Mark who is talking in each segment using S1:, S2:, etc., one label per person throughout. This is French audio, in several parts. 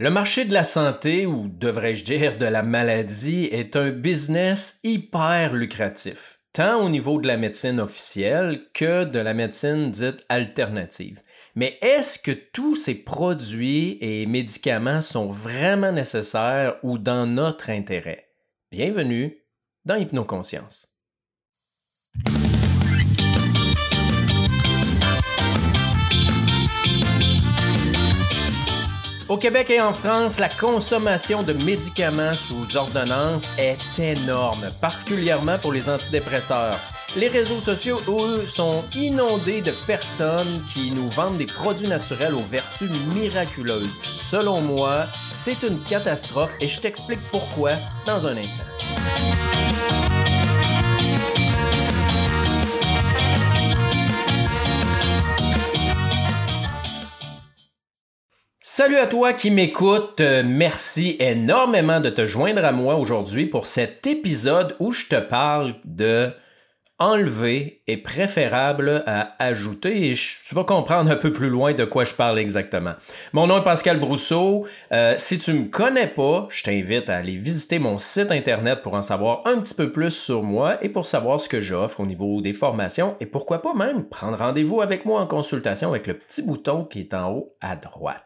S1: Le marché de la santé, ou devrais-je dire de la maladie, est un business hyper lucratif, tant au niveau de la médecine officielle que de la médecine dite alternative. Mais est-ce que tous ces produits et médicaments sont vraiment nécessaires ou dans notre intérêt? Bienvenue dans Hypnoconscience. Au Québec et en France, la consommation de médicaments sous ordonnance est énorme, particulièrement pour les antidépresseurs. Les réseaux sociaux, eux, sont inondés de personnes qui nous vendent des produits naturels aux vertus miraculeuses. Selon moi, c'est une catastrophe et je t'explique pourquoi dans un instant. Salut à toi qui m'écoute. Euh, merci énormément de te joindre à moi aujourd'hui pour cet épisode où je te parle de enlever est préférable à ajouter et tu vas comprendre un peu plus loin de quoi je parle exactement. Mon nom est Pascal Brousseau. Euh, si tu me connais pas, je t'invite à aller visiter mon site internet pour en savoir un petit peu plus sur moi et pour savoir ce que j'offre au niveau des formations et pourquoi pas même prendre rendez-vous avec moi en consultation avec le petit bouton qui est en haut à droite.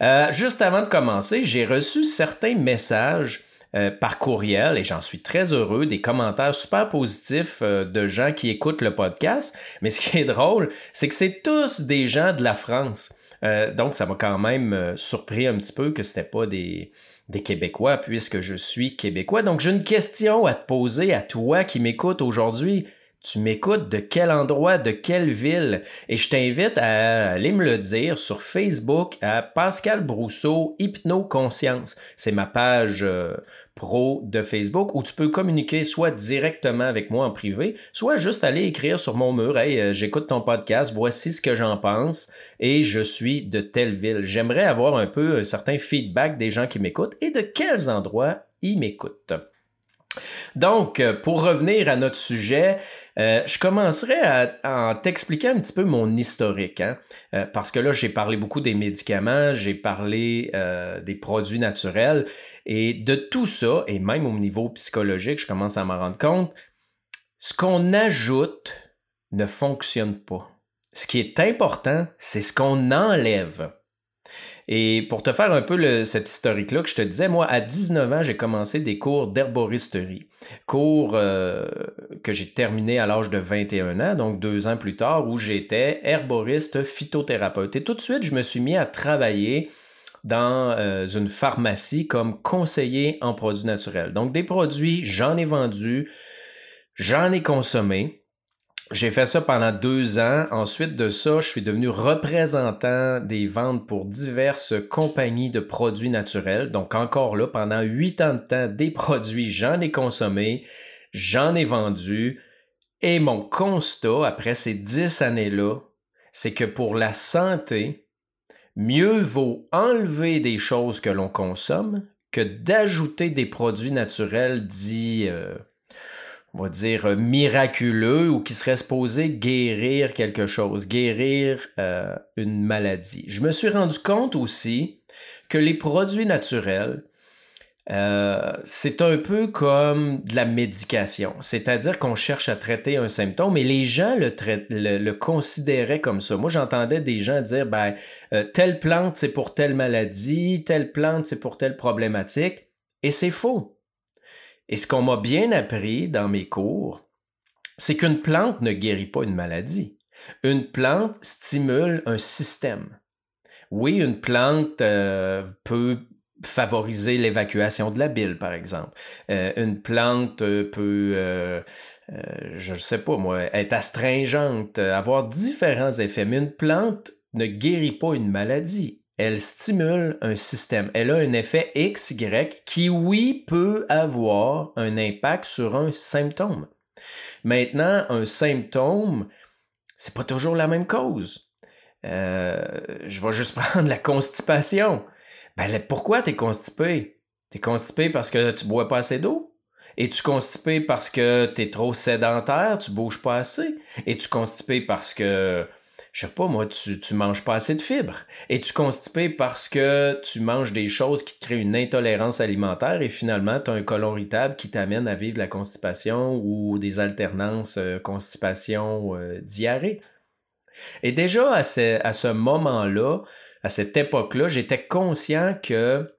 S1: Euh, juste avant de commencer, j'ai reçu certains messages euh, par courriel et j'en suis très heureux, des commentaires super positifs euh, de gens qui écoutent le podcast. Mais ce qui est drôle, c'est que c'est tous des gens de la France. Euh, donc, ça m'a quand même surpris un petit peu que ce n'était pas des, des Québécois, puisque je suis Québécois. Donc, j'ai une question à te poser à toi qui m'écoutes aujourd'hui. Tu m'écoutes de quel endroit, de quelle ville? Et je t'invite à aller me le dire sur Facebook à Pascal Brousseau Hypno-Conscience. C'est ma page euh, pro de Facebook où tu peux communiquer soit directement avec moi en privé, soit juste aller écrire sur mon mur Hey, euh, j'écoute ton podcast, voici ce que j'en pense et je suis de telle ville. J'aimerais avoir un peu un certain feedback des gens qui m'écoutent et de quels endroits ils m'écoutent. Donc, euh, pour revenir à notre sujet, euh, je commencerai à, t'expliquer un petit peu mon historique, hein. euh, parce que là, j'ai parlé beaucoup des médicaments, j'ai parlé des produits naturels, et de tout ça, et même au niveau psychologique, je commence à m'en rendre compte, ce qu'on ajoute ne fonctionne pas. Ce qui est important, c'est ce qu'on enlève. Et pour te faire un peu cette historique-là que je te disais, moi, à 19 ans, j'ai commencé des cours d'herboristerie. Cours euh, que j'ai terminé à l'âge de 21 ans, donc deux ans plus tard, où j'étais herboriste phytothérapeute. Et tout de suite, je me suis mis à travailler dans euh, une pharmacie comme conseiller en produits naturels. Donc des produits, j'en ai vendu, j'en ai consommé. J'ai fait ça pendant deux ans. Ensuite de ça, je suis devenu représentant des ventes pour diverses compagnies de produits naturels. Donc encore là, pendant huit ans de temps, des produits, j'en ai consommé, j'en ai vendu. Et mon constat, après ces dix années-là, c'est que pour la santé, mieux vaut enlever des choses que l'on consomme que d'ajouter des produits naturels dits... Euh, on va dire, euh, miraculeux ou qui serait supposé guérir quelque chose, guérir euh, une maladie. Je me suis rendu compte aussi que les produits naturels, euh, c'est un peu comme de la médication, c'est-à-dire qu'on cherche à traiter un symptôme et les gens le, le, considéraient comme ça. Moi, j'entendais des gens dire, ben, telle plante, c'est pour telle maladie, telle plante, c'est pour telle problématique, et c'est faux. Et ce qu'on m'a bien appris dans mes cours, c'est qu'une plante ne guérit pas une maladie. Une plante stimule un système. Oui, une plante euh, peut favoriser l'évacuation de la bile, par exemple. Euh, une plante euh, peut, je ne sais pas moi, être astringente, avoir différents effets, mais une plante ne guérit pas une maladie elle stimule un système. Elle a un effet XY qui, oui, peut avoir un impact sur un symptôme. Maintenant, un symptôme, c'est pas toujours la même cause. Euh, je vais juste prendre la constipation. Ben, pourquoi tu es constipé? Tu es constipé parce que tu bois pas assez d'eau? Es-tu constipé parce que tu es trop sédentaire, tu bouges pas assez? Es-tu constipé parce que je sais pas, moi, tu, tu manges pas assez de fibres. Et tu constipé parce que tu manges des choses qui te créent une intolérance alimentaire et finalement, tu as un colon irritable qui t'amène à vivre la constipation ou des alternances euh, constipation-diarrhée. Euh, et déjà, à ce moment-là, à cette époque-là, j'étais conscient que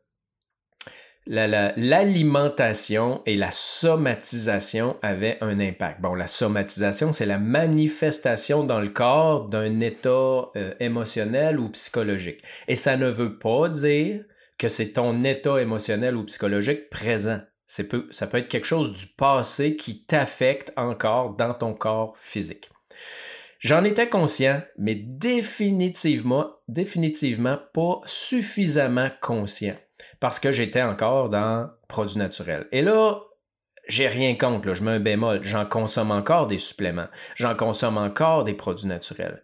S1: l'alimentation et la somatisation avaient un impact. Bon, la somatisation, c'est la manifestation dans le corps d'un état euh, émotionnel ou psychologique. Et ça ne veut pas dire que c'est ton état émotionnel ou psychologique présent. Peu, ça peut être quelque chose du passé qui t'affecte encore dans ton corps physique. J'en étais conscient, mais définitivement, définitivement pas suffisamment conscient parce que j'étais encore dans produits naturels. Et là, j'ai rien contre, je mets un bémol. J'en consomme encore des suppléments. J'en consomme encore des produits naturels.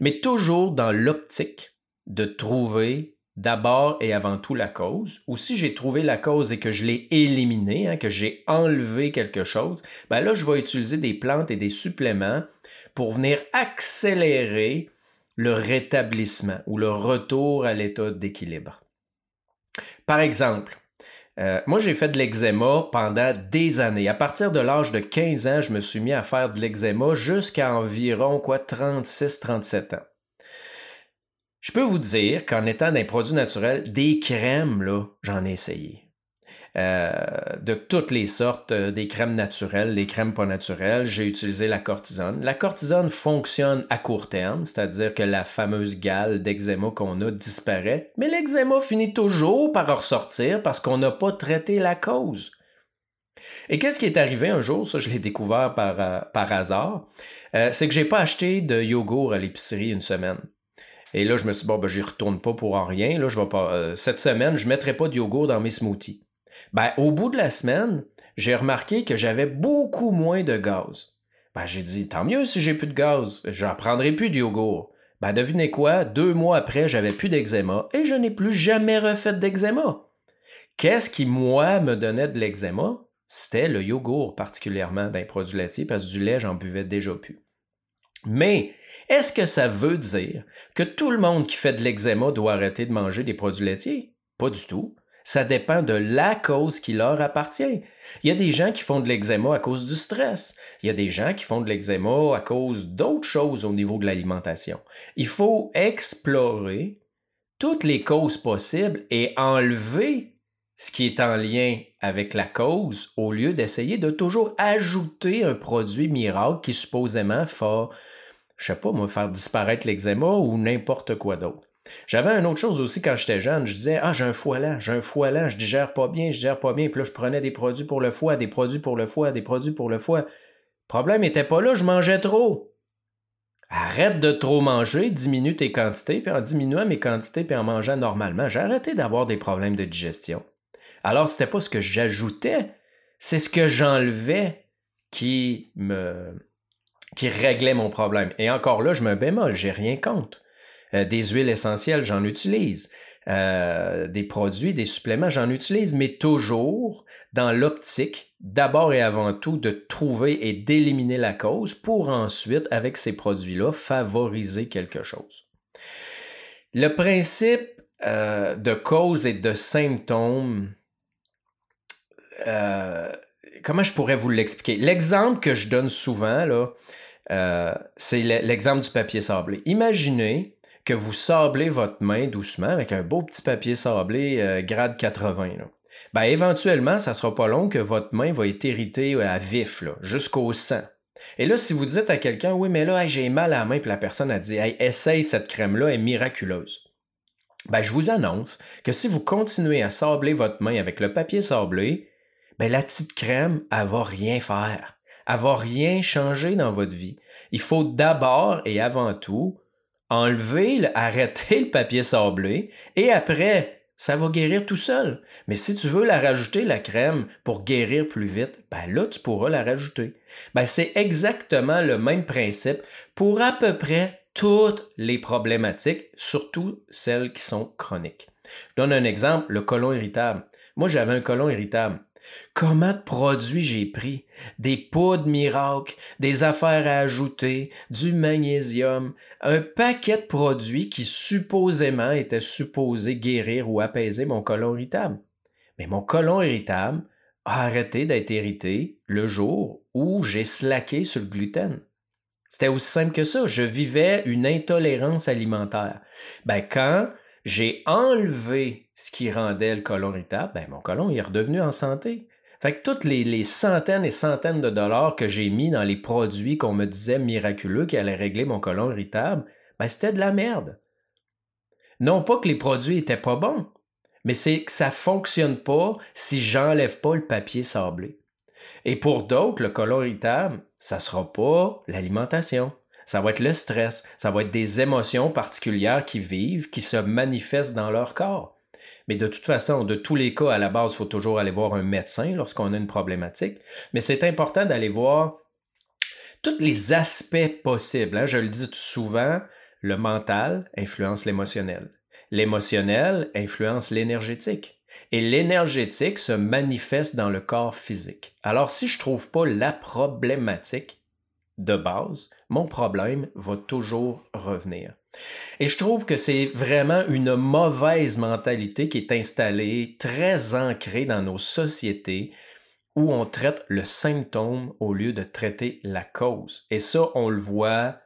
S1: Mais toujours dans l'optique de trouver d'abord et avant tout la cause, ou si j'ai trouvé la cause et que je l'ai éliminée, hein, que j'ai enlevé quelque chose, ben là, je vais utiliser des plantes et des suppléments pour venir accélérer le rétablissement ou le retour à l'état d'équilibre. Par exemple, euh, moi, j'ai fait de l'eczéma pendant des années. À partir de l'âge de 15 ans, je me suis mis à faire de l'eczéma jusqu'à environ quoi, 36-37 ans. Je peux vous dire qu'en étant d'un produit naturel, des crèmes, là, j'en ai essayé. Euh, de toutes les sortes, euh, des crèmes naturelles, les crèmes pas naturelles. J'ai utilisé la cortisone. La cortisone fonctionne à court terme, c'est-à-dire que la fameuse gale d'eczéma qu'on a disparaît, mais l'eczéma finit toujours par ressortir parce qu'on n'a pas traité la cause. Et qu'est-ce qui est arrivé un jour, ça je l'ai découvert par, euh, hasard, c'est que j'ai pas acheté de yogourt à l'épicerie une semaine. Et là, je me suis dit, bon, ben, j'y retourne pas pour rien. Là, je vais pas, cette semaine, je ne mettrai pas de yogourt dans mes smoothies. Ben, au bout de la semaine, j'ai remarqué que j'avais beaucoup moins de gaz. Ben, j'ai dit, tant mieux si j'ai plus de gaz, j'en prendrai plus de yogourt. Ben, devinez quoi, deux mois après, j'avais plus d'eczéma et je n'ai plus jamais refait d'eczéma. Qu'est-ce qui, moi, me donnait de l'eczéma? C'était le yogourt, particulièrement d'un produit laitier, parce que du lait, j'en buvais déjà plus. Mais est-ce que ça veut dire que tout le monde qui fait de l'eczéma doit arrêter de manger des produits laitiers? Pas du tout. Ça dépend de la cause qui leur appartient. Il y a des gens qui font de l'eczéma à cause du stress. Il y a des gens qui font de l'eczéma à cause d'autres choses au niveau de l'alimentation. Il faut explorer toutes les causes possibles et enlever ce qui est en lien avec la cause au lieu d'essayer de toujours ajouter un produit miracle qui supposément va, je sais pas, moi, faire disparaître l'eczéma ou n'importe quoi d'autre. J'avais une autre chose aussi quand j'étais jeune. Je disais, ah, j'ai un foie lent, j'ai un foie lent, je digère pas bien, je digère pas bien. Puis là, je prenais des produits pour le foie, des produits pour le foie, des produits pour le foie. Le problème n'était pas là, je mangeais trop. Arrête de trop manger, diminue tes quantités, puis en diminuant mes quantités, puis en mangeant normalement, j'ai arrêté d'avoir des problèmes de digestion. Alors, c'était pas ce que j'ajoutais, c'est ce que j'enlevais qui me qui réglait mon problème. Et encore là, je me bémol, j'ai rien contre. Euh, des huiles essentielles, j'en utilise. Euh, des produits, des suppléments, j'en utilise, mais toujours dans l'optique, d'abord et avant tout, de trouver et d'éliminer la cause pour ensuite, avec ces produits-là, favoriser quelque chose. Le principe euh, de cause et de symptômes, comment je pourrais vous l'expliquer? L'exemple que je donne souvent, c'est l'exemple du papier sablé. Imaginez que vous sablez votre main doucement avec un beau petit papier sablé euh, grade 80. Ben, éventuellement, ça sera pas long que votre main va être irritée à vif, jusqu'au sang. Et là, si vous dites à quelqu'un, oui, mais là, j'ai mal à la main, puis la personne a dit, hey, essaye cette crème-là, elle est miraculeuse. Ben, je vous annonce que si vous continuez à sabler votre main avec le papier sablé, ben, la petite crème, elle va rien faire. Elle va rien changer dans votre vie. Il faut d'abord et avant tout enlever, arrêter le papier sablé et après, ça va guérir tout seul. Mais si tu veux la rajouter, la crème, pour guérir plus vite, ben là, tu pourras la rajouter. Ben, c'est exactement le même principe pour à peu près toutes les problématiques, surtout celles qui sont chroniques. Je donne un exemple, le colon irritable. Moi, j'avais un colon irritable. Comment de produits j'ai pris? Des poudres miracles, des affaires à ajouter, du magnésium, un paquet de produits qui supposément étaient supposés guérir ou apaiser mon colon irritable. Mais mon colon irritable a arrêté d'être irrité le jour où j'ai slacké sur le gluten. C'était aussi simple que ça. Je vivais une intolérance alimentaire. Ben, quand j'ai enlevé ce qui rendait le colon irritable, ben, mon colon est redevenu en santé. Fait que toutes les, centaines et centaines de dollars que j'ai mis dans les produits qu'on me disait miraculeux qui allaient régler mon colon irritable, ben, c'était de la merde. Non pas que les produits étaient pas bons, mais c'est que ça fonctionne pas si j'enlève pas le papier sablé. Et pour d'autres, le colon irritable, ça sera pas l'alimentation. Ça va être le stress, ça va être des émotions particulières qui vivent, qui se manifestent dans leur corps. Mais de toute façon, de tous les cas, à la base, il faut toujours aller voir un médecin lorsqu'on a une problématique. Mais c'est important d'aller voir tous les aspects possibles. Hein. Je le dis souvent, le mental influence l'émotionnel. L'émotionnel influence l'énergétique. Et l'énergétique se manifeste dans le corps physique. Alors, si je ne trouve pas la problématique de base, mon problème va toujours revenir. Et je trouve que c'est vraiment une mauvaise mentalité qui est installée, très ancrée dans nos sociétés, où on traite le symptôme au lieu de traiter la cause. Et ça, on le voit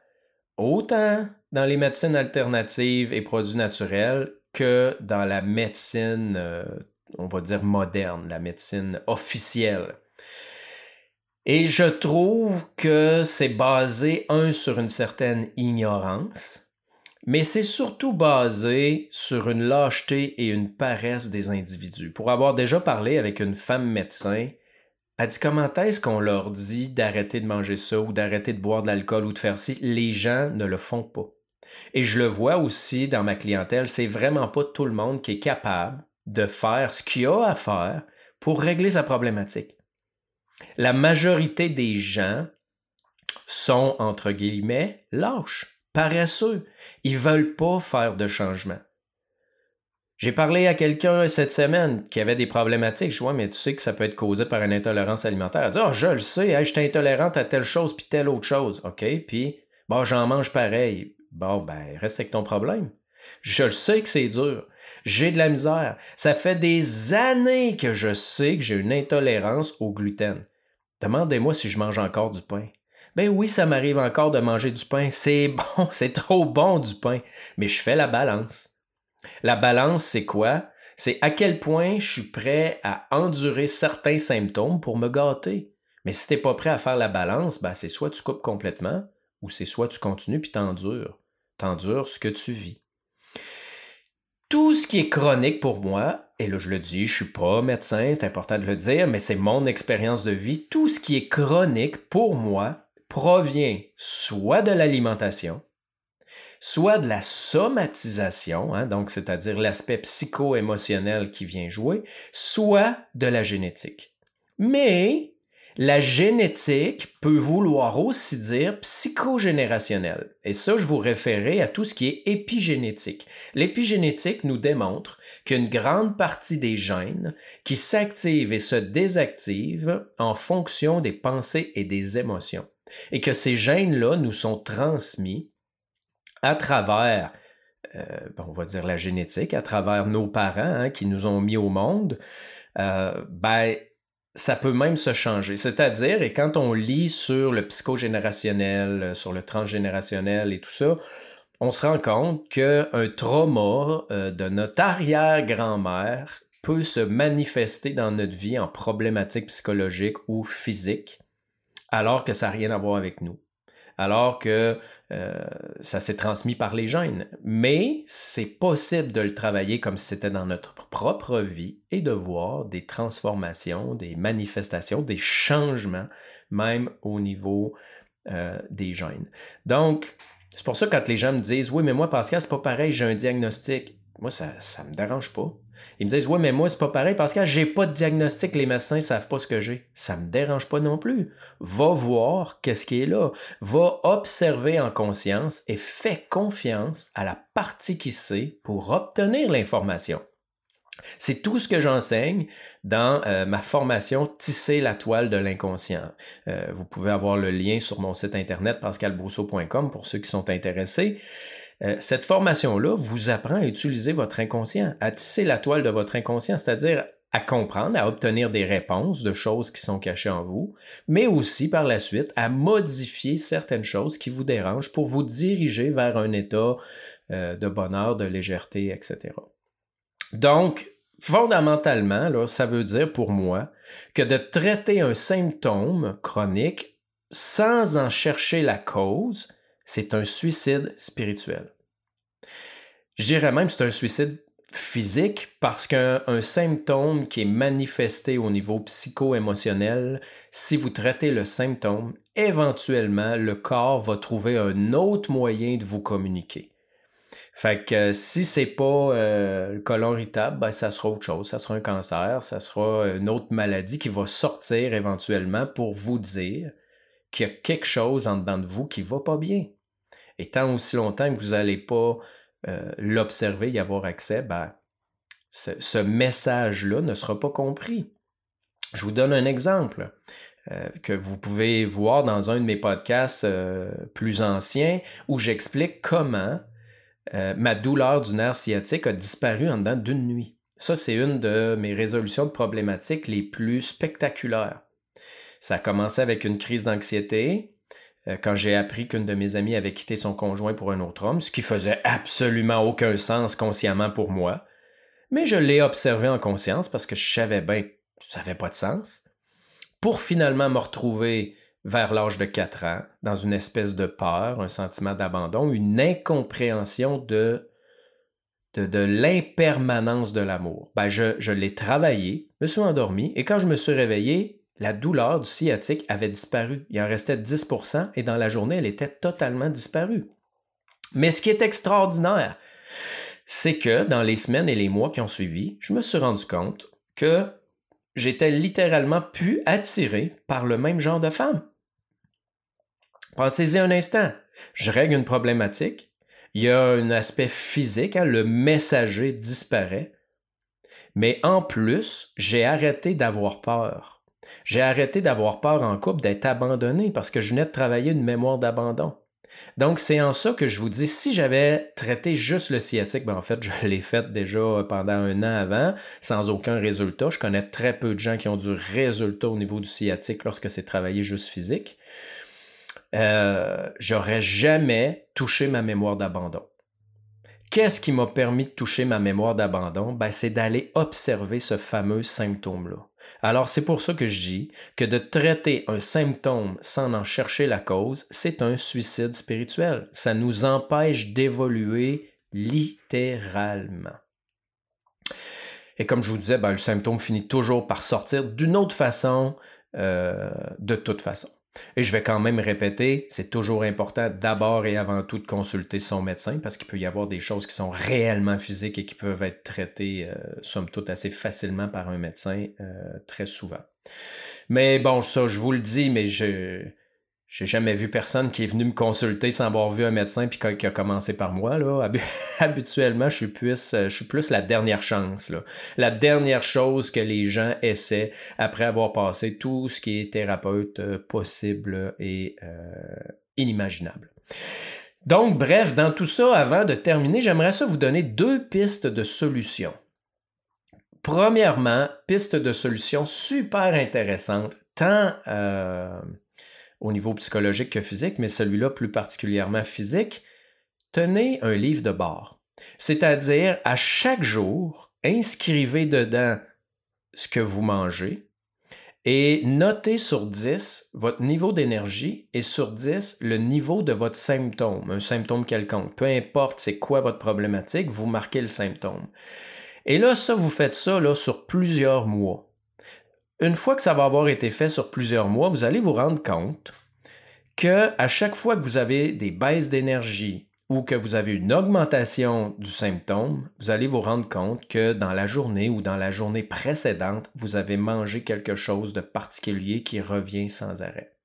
S1: autant dans les médecines alternatives et produits naturels que dans la médecine, euh, on va dire moderne, la médecine officielle. Et je trouve que c'est basé, un, sur une certaine ignorance, mais c'est surtout basé sur une lâcheté et une paresse des individus. Pour avoir déjà parlé avec une femme médecin, elle dit comment est-ce qu'on leur dit d'arrêter de manger ça ou d'arrêter de boire de l'alcool ou de faire ci? Les gens ne le font pas. Et je le vois aussi dans ma clientèle, c'est vraiment pas tout le monde qui est capable de faire ce qu'il a à faire pour régler sa problématique. La majorité des gens sont, entre guillemets, lâches, paresseux. Ils veulent pas faire de changement. J'ai parlé à quelqu'un cette semaine qui avait des problématiques. Je vois, mais tu sais que ça peut être causé par une intolérance alimentaire. Elle dit, oh, je le sais, je suis intolérante à telle chose puis telle autre chose. OK, puis, bon, j'en mange pareil. Bon, ben, reste avec ton problème. Je le sais que c'est dur. J'ai de la misère. Ça fait des années que je sais que j'ai une intolérance au gluten. Demandez-moi si je mange encore du pain. Ben oui, ça m'arrive encore de manger du pain. C'est bon, c'est trop bon du pain. Mais je fais la balance. La balance, c'est quoi? C'est à quel point je suis prêt à endurer certains symptômes pour me gâter. Mais si tu n'es pas prêt à faire la balance, ben c'est soit tu coupes complètement, ou c'est soit tu continues puis t'endures. T'endures ce que tu vis. Tout ce qui est chronique pour moi, et là je le dis, je suis pas médecin, c'est important de le dire, mais c'est mon expérience de vie, tout ce qui est chronique pour moi provient soit de l'alimentation, soit de la somatisation, hein, donc c'est-à-dire l'aspect psycho-émotionnel qui vient jouer, soit de la génétique. Mais la génétique peut vouloir aussi dire psychogénérationnel. Et ça, je vous référais à tout ce qui est épigénétique. L'épigénétique nous démontre qu'une grande partie des gènes qui s'activent et se désactivent en fonction des pensées et des émotions. Et que ces gènes-là nous sont transmis à travers, euh, ben, on va dire la génétique, à travers nos parents hein, qui nous ont mis au monde, euh, ben, ça peut même se changer. C'est-à-dire, et quand on lit sur le psychogénérationnel, euh, sur le transgénérationnel et tout ça, on se rend compte qu'un trauma de notre arrière-grand-mère peut se manifester dans notre vie en problématiques psychologiques ou physiques, alors que ça n'a rien à voir avec nous alors que euh, ça s'est transmis par les gènes. Mais c'est possible de le travailler comme si c'était dans notre propre vie et de voir des transformations, des manifestations, des changements, même au niveau euh, des gènes. Donc, c'est pour ça que quand les gens me disent Oui, mais moi, Pascal, c'est pas pareil, j'ai un diagnostic. Moi, ça ne me dérange pas. Ils me disent Ouais, mais moi, c'est pas pareil parce que j'ai pas de diagnostic, les médecins savent pas ce que j'ai. Ça me dérange pas non plus. Va voir qu'est-ce qui est là. Va observer en conscience et fais confiance à la partie qui sait pour obtenir l'information. C'est tout ce que j'enseigne dans euh, ma formation Tisser la toile de l'inconscient. Euh, vous pouvez avoir le lien sur mon site internet pascalbousseau.com pour ceux qui sont intéressés. Euh, cette formation-là vous apprend à utiliser votre inconscient, à tisser la toile de votre inconscient, c'est-à-dire à comprendre, à obtenir des réponses de choses qui sont cachées en vous, mais aussi par la suite à modifier certaines choses qui vous dérangent pour vous diriger vers un état de bonheur, de légèreté, etc. Donc, fondamentalement, là, ça veut dire pour moi que de traiter un symptôme chronique sans en chercher la cause, c'est un suicide spirituel. Je dirais même que c'est un suicide physique parce qu'un symptôme qui est manifesté au niveau psycho-émotionnel, si vous traitez le symptôme, éventuellement, le corps va trouver un autre moyen de vous communiquer. Fait que euh, si c'est pas euh, le colon irritable, ben, ça sera autre chose. Ça sera un cancer, ça sera une autre maladie qui va sortir éventuellement pour vous dire qu'il y a quelque chose en dedans de vous qui va pas bien. Et tant aussi longtemps que vous n'allez pas euh, l'observer, y avoir accès, ben, ce, message-là ne sera pas compris. Je vous donne un exemple. que vous pouvez voir dans un de mes podcasts plus anciens où j'explique comment euh, ma douleur du nerf sciatique a disparu en dedans d'une nuit. Ça, c'est une de mes résolutions de problématiques les plus spectaculaires. Ça a commencé avec une crise d'anxiété, euh, quand j'ai appris qu'une de mes amies avait quitté son conjoint pour un autre homme, ce qui faisait absolument aucun sens consciemment pour moi. Mais je l'ai observé en conscience parce que je savais bien que ça n'avait pas de sens. Pour finalement me retrouver vers l'âge de 4 ans, dans une espèce de peur, un sentiment d'abandon, une incompréhension de, de, l'impermanence de l'amour. Ben, je, je l'ai travaillé, me suis endormi, et quand je me suis réveillé, la douleur du sciatique avait disparu. Il en restait 10% et dans la journée, elle était totalement disparue. Mais ce qui est extraordinaire, c'est que dans les semaines et les mois qui ont suivi, je me suis rendu compte que j'étais littéralement plus attiré par le même genre de femme. Pensez-y un instant. Je règle une problématique. Il y a un aspect physique, hein, le messager disparaît. Mais en plus, j'ai arrêté d'avoir peur. J'ai arrêté d'avoir peur en couple d'être abandonné parce que je venais de travailler une mémoire d'abandon. Donc, c'est en ça que je vous dis, si j'avais traité juste le sciatique, ben en fait, je l'ai fait déjà pendant un an avant, sans aucun résultat. Je connais très peu de gens qui ont du résultat au niveau du sciatique lorsque c'est travaillé juste physique. Euh, j'aurais jamais touché ma mémoire d'abandon. Qu'est-ce qui m'a permis de toucher ma mémoire d'abandon? Ben, c'est d'aller observer ce fameux symptôme-là. Alors, c'est pour ça que je dis que de traiter un symptôme sans en chercher la cause, c'est un suicide spirituel. Ça nous empêche d'évoluer littéralement. Et comme je vous disais, ben, le symptôme finit toujours par sortir d'une autre façon, euh, de toute façon. Et je vais quand même répéter, c'est toujours important d'abord et avant tout de consulter son médecin parce qu'il peut y avoir des choses qui sont réellement physiques et qui peuvent être traitées, euh, somme toute, assez facilement par un médecin euh, très souvent. Mais bon, ça, je vous le dis, mais je j'ai jamais vu personne qui est venu me consulter sans avoir vu un médecin puis qui a commencé par moi. Là. Habituellement, je suis, plus, euh, je suis plus la dernière chance. Là. La dernière chose que les gens essaient après avoir passé tout ce qui est thérapeute euh, possible et euh, inimaginable. Donc, bref, dans tout ça, avant de terminer, j'aimerais ça vous donner deux pistes de solutions. Premièrement, piste de solution super intéressante, tant au niveau psychologique que physique, mais celui-là plus particulièrement physique, tenez un livre de bord. C'est-à-dire, à chaque jour, inscrivez dedans ce que vous mangez et notez sur 10 votre niveau d'énergie et sur 10 le niveau de votre symptôme, un symptôme quelconque. Peu importe c'est quoi votre problématique, vous marquez le symptôme. Et là, ça, vous faites ça là, sur plusieurs mois. Une fois que ça va avoir été fait sur plusieurs mois, vous allez vous rendre compte que à chaque fois que vous avez des baisses d'énergie ou que vous avez une augmentation du symptôme, vous allez vous rendre compte que dans la journée ou dans la journée précédente, vous avez mangé quelque chose de particulier qui revient sans arrêt.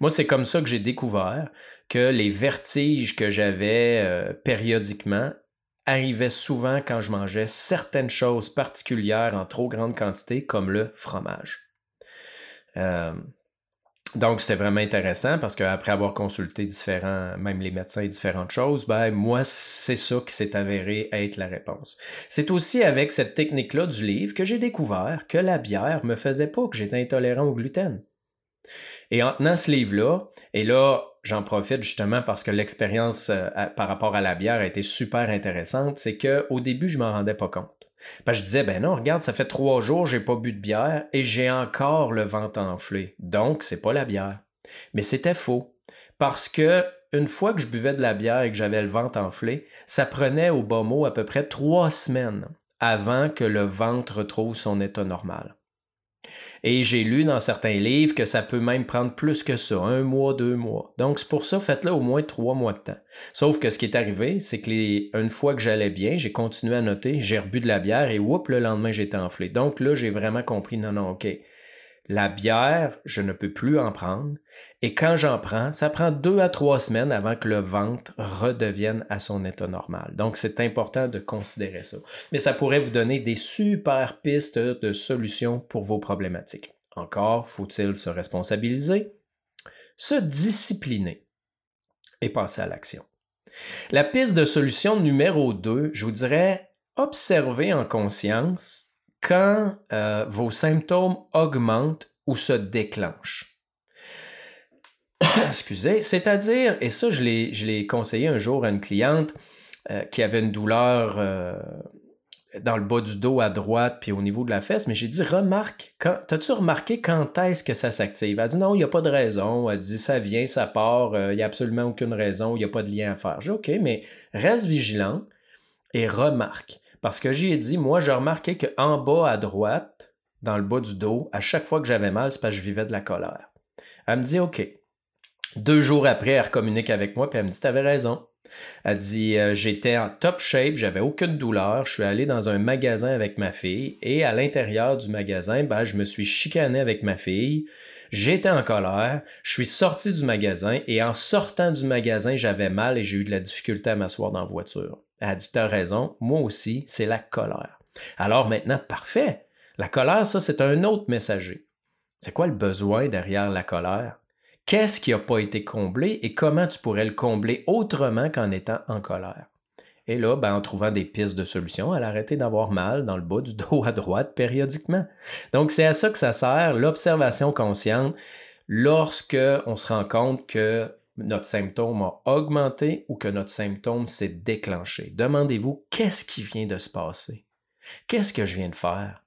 S1: Moi, c'est comme ça que j'ai découvert que les vertiges que j'avais euh, périodiquement arrivait souvent quand je mangeais certaines choses particulières en trop grande quantité, comme le fromage. Euh, donc, c'était vraiment intéressant parce qu'après avoir consulté différents, même les médecins et différentes choses, ben, moi, c'est ça qui s'est avéré être la réponse. C'est aussi avec cette technique-là du livre que j'ai découvert que la bière me faisait pas que j'étais intolérant au gluten. Et en tenant ce livre-là, et là, j'en profite justement parce que l'expérience euh, par rapport à la bière a été super intéressante, c'est qu'au début, je m'en rendais pas compte. Parce je disais, ben non, regarde, ça fait trois jours, j'ai pas bu de bière et j'ai encore le ventre enflé. Donc, c'est pas la bière. Mais c'était faux. Parce que une fois que je buvais de la bière et que j'avais le ventre enflé, ça prenait au bas mot à peu près trois semaines avant que le ventre retrouve son état normal. Et j'ai lu dans certains livres que ça peut même prendre plus que ça, un mois, deux mois. Donc c'est pour ça, faites-le au moins trois mois de temps. Sauf que ce qui est arrivé, c'est que une fois que j'allais bien, j'ai continué à noter, j'ai rebu de la bière et whoop, le lendemain j'étais enflé. Donc là, j'ai vraiment compris, non, non, ok. La bière, je ne peux plus en prendre. Et quand j'en prends, ça prend deux à trois semaines avant que le ventre redevienne à son état normal. Donc, c'est important de considérer ça. Mais ça pourrait vous donner des super pistes de solutions pour vos problématiques. Encore, faut-il se responsabiliser, se discipliner et passer à l'action. La piste de solution numéro 2, je vous dirais, observer en conscience quand euh, vos symptômes augmentent ou se déclenchent. Excusez, c'est-à-dire, et ça je l'ai conseillé un jour à une cliente euh, qui avait une douleur euh, dans le bas du dos à droite puis au niveau de la fesse, mais j'ai dit remarque, t'as-tu remarqué quand est-ce que ça s'active? Elle a dit non, il n'y a pas de raison. Elle dit ça vient, ça part, il n'y a absolument aucune raison, il n'y a pas de lien à faire. J'ai ok, mais reste vigilant et remarque. Parce que j'ai dit, moi, j'ai remarqué qu'en bas à droite, dans le bas du dos, à chaque fois que j'avais mal, c'est parce que je vivais de la colère. Elle me dit, OK. Deux jours après, elle communique avec moi, puis elle me dit, t'avais raison. Elle dit, euh, j'étais en top shape, j'avais aucune douleur, je suis allé dans un magasin avec ma fille, et à l'intérieur du magasin, ben, je me suis chicané avec ma fille, j'étais en colère, je suis sorti du magasin, et en sortant du magasin, j'avais mal et j'ai eu de la difficulté à m'asseoir dans la voiture. A dit, t'as raison, moi aussi, c'est la colère. Alors maintenant, parfait. La colère, ça, c'est un autre messager. C'est quoi le besoin derrière la colère? Qu'est-ce qui n'a pas été comblé et comment tu pourrais le combler autrement qu'en étant en colère? Et là, ben, en trouvant des pistes de solutions, elle a arrêté d'avoir mal dans le bas du dos à droite périodiquement. Donc, c'est à ça que ça sert, l'observation consciente, lorsque on se rend compte que notre symptôme a augmenté ou que notre symptôme s'est déclenché. Demandez-vous qu'est-ce qui vient de se passer? Qu'est-ce que je viens de faire?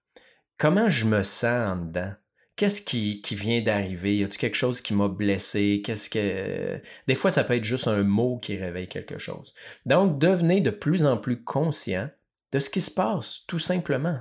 S1: Comment je me sens en dedans? Qu'est-ce qui, vient d'arriver? Y a-t-il quelque chose qui m'a blessé? Qu'est-ce que. Des fois, ça peut être juste un mot qui réveille quelque chose. Donc, devenez de plus en plus conscient de ce qui se passe, tout simplement.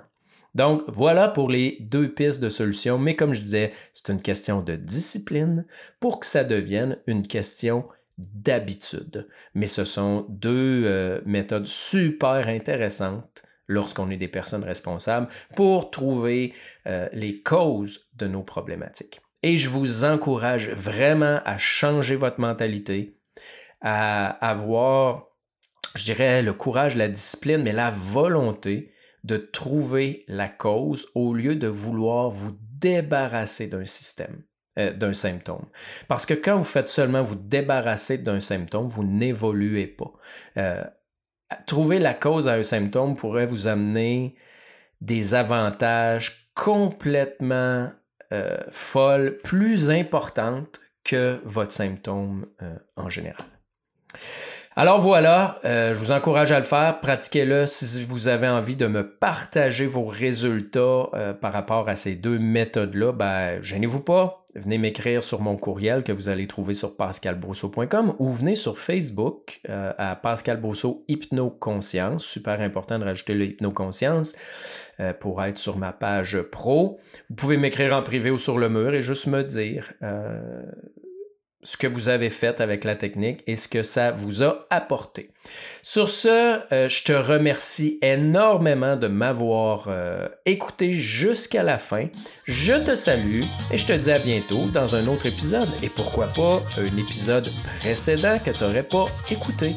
S1: Donc, voilà pour les deux pistes de solution, mais comme je disais, c'est une question de discipline pour que ça devienne une question d'habitude. Mais ce sont deux euh, méthodes super intéressantes lorsqu'on est des personnes responsables pour trouver euh, les causes de nos problématiques. Et je vous encourage vraiment à changer votre mentalité, à avoir, je dirais, le courage, la discipline, mais la volonté de trouver la cause au lieu de vouloir vous débarrasser d'un système, euh, d'un symptôme. Parce que quand vous faites seulement vous débarrasser d'un symptôme, vous n'évoluez pas. Euh, trouver la cause à un symptôme pourrait vous amener des avantages complètement euh, folles, plus importantes que votre symptôme en général. Alors voilà, euh, je vous encourage à le faire, pratiquez-le si vous avez envie de me partager vos résultats euh, par rapport à ces deux méthodes-là, ben gênez-vous pas, venez m'écrire sur mon courriel que vous allez trouver sur pascalbrosso.com ou venez sur Facebook euh, à Pascal Hypnoconscience, super important de rajouter le Hypnoconscience pour être sur ma page pro. Vous pouvez m'écrire en privé ou sur le mur et juste me dire ce que vous avez fait avec la technique et ce que ça vous a apporté. Sur ce, euh, je te remercie énormément de m'avoir euh, écouté jusqu'à la fin. Je te salue et je te dis à bientôt dans un autre épisode et pourquoi pas un épisode précédent que tu n'aurais pas écouté.